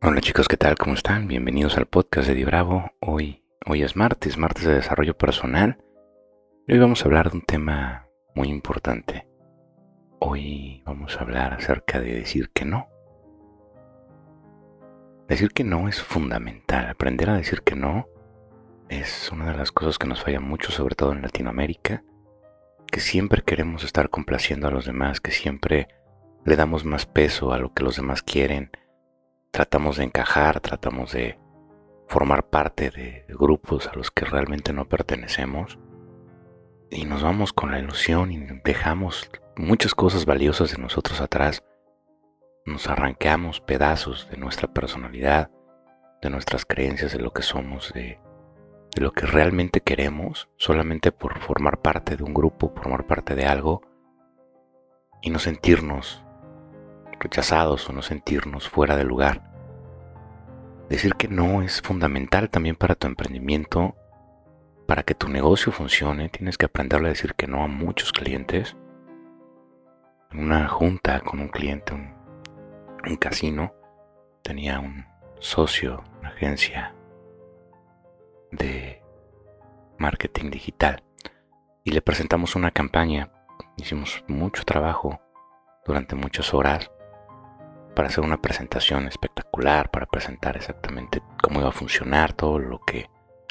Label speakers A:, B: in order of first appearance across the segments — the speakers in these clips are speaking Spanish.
A: Hola chicos, ¿qué tal? ¿Cómo están? Bienvenidos al podcast de Dibravo. Hoy, hoy es martes, martes de desarrollo personal. Y hoy vamos a hablar de un tema muy importante. Hoy vamos a hablar acerca de decir que no. Decir que no es fundamental. Aprender a decir que no es una de las cosas que nos falla mucho, sobre todo en Latinoamérica, que siempre queremos estar complaciendo a los demás, que siempre le damos más peso a lo que los demás quieren tratamos de encajar, tratamos de formar parte de grupos a los que realmente no pertenecemos y nos vamos con la ilusión y dejamos muchas cosas valiosas de nosotros atrás. Nos arrancamos pedazos de nuestra personalidad, de nuestras creencias, de lo que somos, de, de lo que realmente queremos, solamente por formar parte de un grupo, formar parte de algo y no sentirnos rechazados o no sentirnos fuera de lugar. Decir que no es fundamental también para tu emprendimiento, para que tu negocio funcione. Tienes que aprender a decir que no a muchos clientes. En una junta con un cliente, un, un casino, tenía un socio, una agencia de marketing digital y le presentamos una campaña. Hicimos mucho trabajo durante muchas horas para hacer una presentación espectacular, para presentar exactamente cómo iba a funcionar todo lo que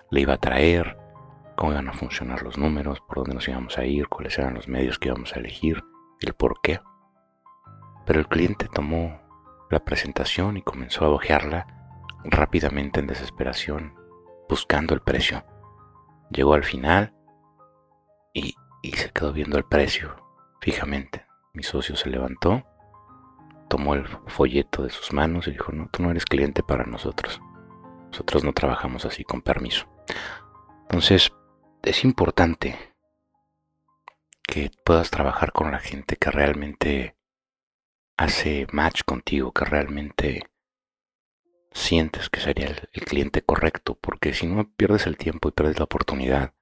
A: le iba a traer, cómo iban a funcionar los números, por dónde nos íbamos a ir, cuáles eran los medios que íbamos a elegir, el por qué. Pero el cliente tomó la presentación y comenzó a ojearla rápidamente en desesperación, buscando el precio. Llegó al final y se quedó viendo el precio fijamente. Mi socio se levantó tomó el folleto de sus manos y dijo, no, tú no eres cliente para nosotros. Nosotros no trabajamos así con permiso. Entonces, es importante que puedas trabajar con la gente que realmente hace match contigo, que realmente sientes que sería el, cliente correcto, porque si no pierdes el tiempo y pierdes la oportunidad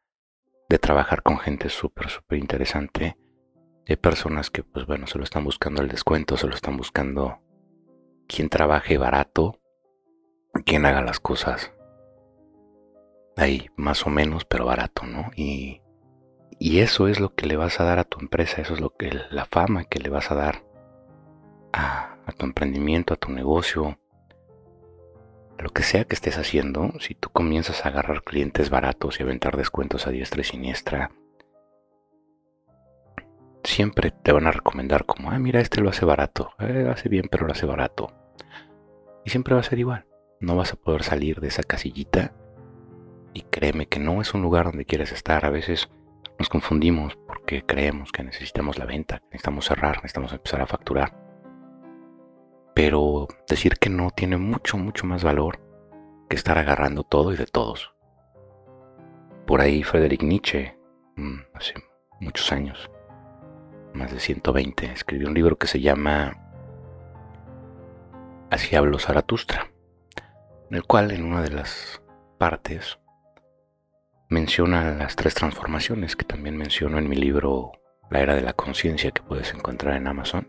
A: de trabajar con gente súper, súper interesante hay personas que, pues bueno, solo están buscando el descuento, solo están buscando quien trabaje barato, quien haga las cosas ahí más o menos, pero barato, ¿no? Y, y eso es lo que le vas a dar a tu empresa, eso es lo que la fama que le vas a dar a, a tu emprendimiento, a tu negocio, lo que sea que estés haciendo, si tú comienzas a agarrar clientes baratos y aventar descuentos a diestra y siniestra, siempre te van a recomendar como, ah, mira, este lo hace barato, eh, hace bien, pero lo hace barato. Y siempre va a ser igual. No vas a poder salir de esa casillita. Y créeme que no es un lugar donde quieres estar. A veces nos confundimos porque creemos que necesitamos la venta, necesitamos cerrar, necesitamos empezar a facturar. Pero decir que no tiene mucho, mucho más valor que estar agarrando todo y de todos. Por ahí Friedrich Nietzsche, mm, hace muchos años, más de 120, escribió un libro que se llama Así habló Zaratustra, en el cual en una de las partes menciona las tres transformaciones que también menciono en mi libro La Era de la Conciencia que puedes encontrar en Amazon.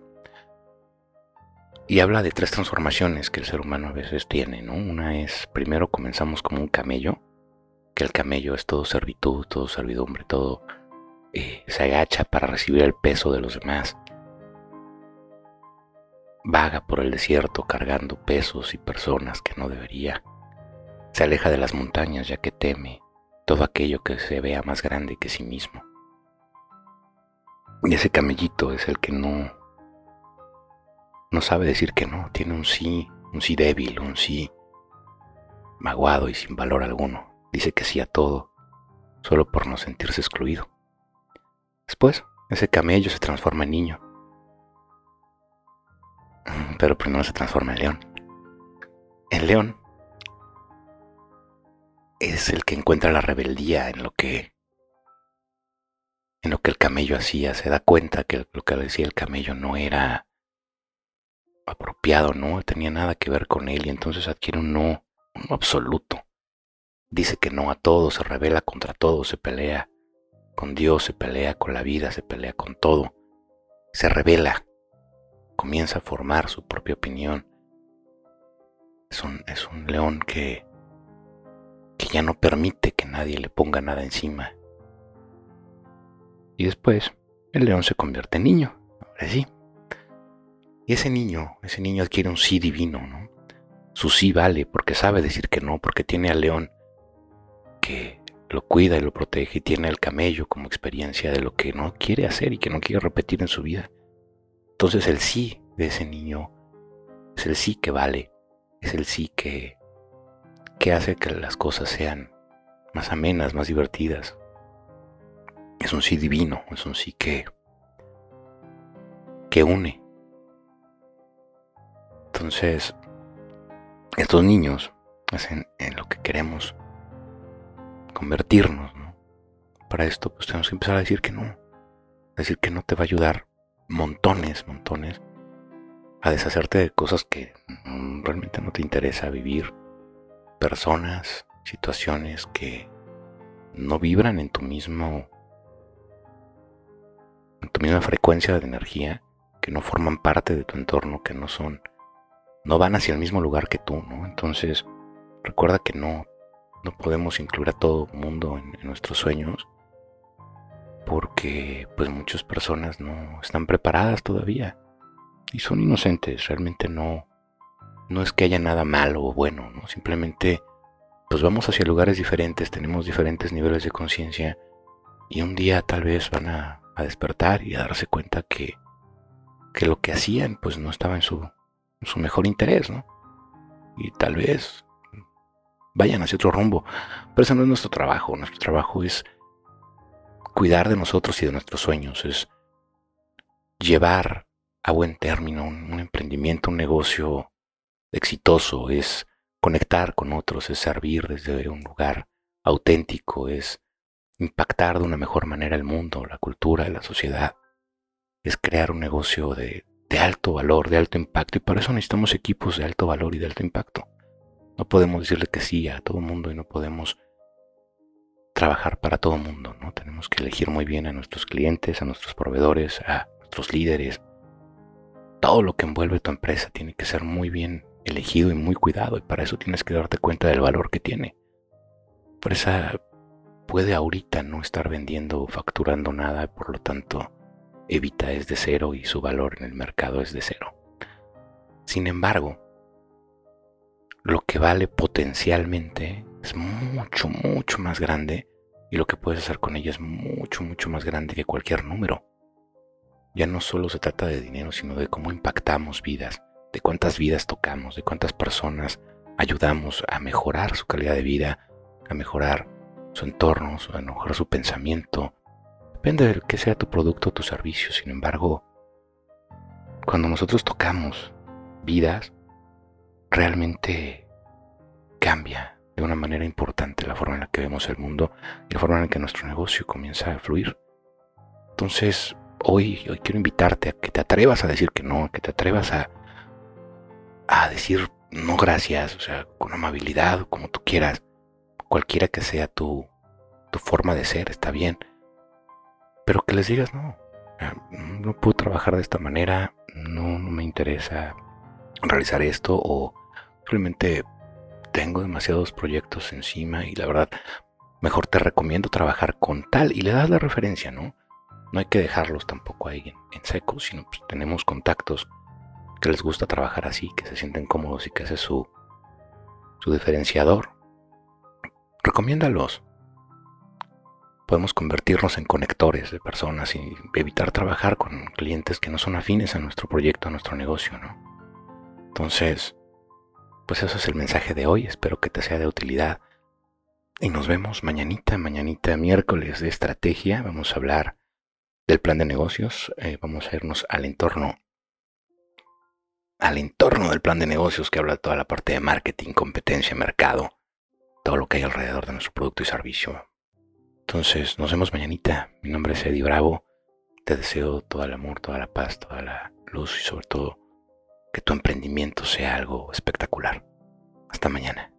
A: Y habla de tres transformaciones que el ser humano a veces tiene, ¿no? Una es, primero comenzamos como un camello, que el camello es todo servitud, todo servidumbre, todo se agacha para recibir el peso de los demás. Vaga por el desierto cargando pesos y personas que no debería. Se aleja de las montañas ya que teme todo aquello que se vea más grande que sí mismo. Y ese camellito es el que no no sabe decir que no, tiene un sí, un sí débil, un sí maguado y sin valor alguno. Dice que sí a todo, solo por no sentirse excluido. Después, ese camello se transforma en niño. Pero primero se transforma en león. El león es el que encuentra la rebeldía en lo que en lo que el camello hacía, se da cuenta que lo que decía el camello no era apropiado, no tenía nada que ver con él y entonces adquiere un no, un absoluto. Dice que no a todo, se revela contra todo, se pelea con Dios, se pelea con la vida, se pelea con todo, se revela, comienza a formar su propia opinión, Es un, es un león que, que ya no permite que nadie le ponga nada encima. Y después el león se convierte en niño, ahora sí. Y ese niño, ese niño adquiere un sí divino, ¿no? Su sí vale porque sabe decir que no, porque tiene al león que lo cuida y lo protege y tiene al camello como experiencia de lo que no quiere hacer y que no quiere repetir en su vida. Entonces el sí de ese niño es el sí que vale, es el sí que, que hace que las cosas sean más amenas, más divertidas. Es un sí divino, es un sí que, que une. Entonces, estos niños hacen en lo que queremos convertirnos, ¿no? Para esto, pues tenemos que empezar a decir que no. Decir que no te va a ayudar montones, montones a deshacerte de cosas que realmente no te interesa vivir, personas, situaciones que no vibran en tu mismo en tu misma frecuencia de energía, que no forman parte de tu entorno, que no son no van hacia el mismo lugar que tú, ¿no? Entonces, recuerda que no no podemos incluir a todo el mundo en, nuestros sueños porque pues muchas personas no están preparadas todavía y son inocentes, realmente no no es que haya nada malo o bueno, ¿no? Simplemente pues vamos hacia lugares diferentes, tenemos diferentes niveles de conciencia y un día tal vez van a, despertar y a darse cuenta que, que lo que hacían pues no estaba en su, en su mejor interés, ¿no? Y tal vez vayan hacia otro rumbo. Pero ese no es nuestro trabajo. Nuestro trabajo es cuidar de nosotros y de nuestros sueños. Es llevar a buen término un, emprendimiento, un negocio exitoso. Es conectar con otros, es servir desde un lugar auténtico, es impactar de una mejor manera el mundo, la cultura, la sociedad. Es crear un negocio de, de alto valor, de alto impacto. Y para eso necesitamos equipos de alto valor y de alto impacto. No podemos decirle que sí a todo mundo y no podemos trabajar para todo mundo, ¿no? Tenemos que elegir muy bien a nuestros clientes, a nuestros proveedores, a nuestros líderes. Todo lo que envuelve tu empresa tiene que ser muy bien elegido y muy cuidado y para eso tienes que darte cuenta del valor que tiene. Por esa puede ahorita no estar vendiendo o facturando nada, por lo tanto, evita es de cero y su valor en el mercado es de cero. Sin embargo, lo que vale potencialmente es mucho, mucho más grande y lo que puedes hacer con ella es mucho, mucho más grande que cualquier número. Ya no solo se trata de dinero, sino de cómo impactamos vidas, de cuántas vidas tocamos, de cuántas personas ayudamos a mejorar su calidad de vida, a mejorar su entorno, a mejorar su pensamiento. Depende de que sea tu producto o tu servicio. Sin embargo, cuando nosotros tocamos vidas, realmente cambia de una manera importante la forma en la que vemos el mundo y la forma en la que nuestro negocio comienza a fluir. Entonces, hoy, hoy quiero invitarte a que te atrevas a decir que no, que te atrevas a, a decir no gracias, o sea, con amabilidad, como tú quieras, cualquiera que sea tu, tu forma de ser, está bien, pero que les digas no, no puedo trabajar de esta manera, no, no me interesa realizar esto o simplemente tengo demasiados proyectos encima y la verdad mejor te recomiendo trabajar con tal y le das la referencia, ¿no? No hay que dejarlos tampoco ahí en, seco, sino pues, tenemos contactos que les gusta trabajar así, que se sienten cómodos y que ese es su, su diferenciador. Recomiéndalos. Podemos convertirnos en conectores de personas y evitar trabajar con clientes que no son afines a nuestro proyecto, a nuestro negocio, ¿no? Entonces, pues eso es el mensaje de hoy. Espero que te sea de utilidad. Y nos vemos mañanita, mañanita, miércoles de estrategia. Vamos a hablar del plan de negocios. Eh, vamos a irnos al entorno, al entorno del plan de negocios que habla toda la parte de marketing, competencia, mercado, todo lo que hay alrededor de nuestro producto y servicio. Entonces, nos vemos mañanita. Mi nombre es Eddie Bravo. Te deseo todo el amor, toda la paz, toda la luz y sobre todo que tu emprendimiento sea algo espectacular. Hasta mañana.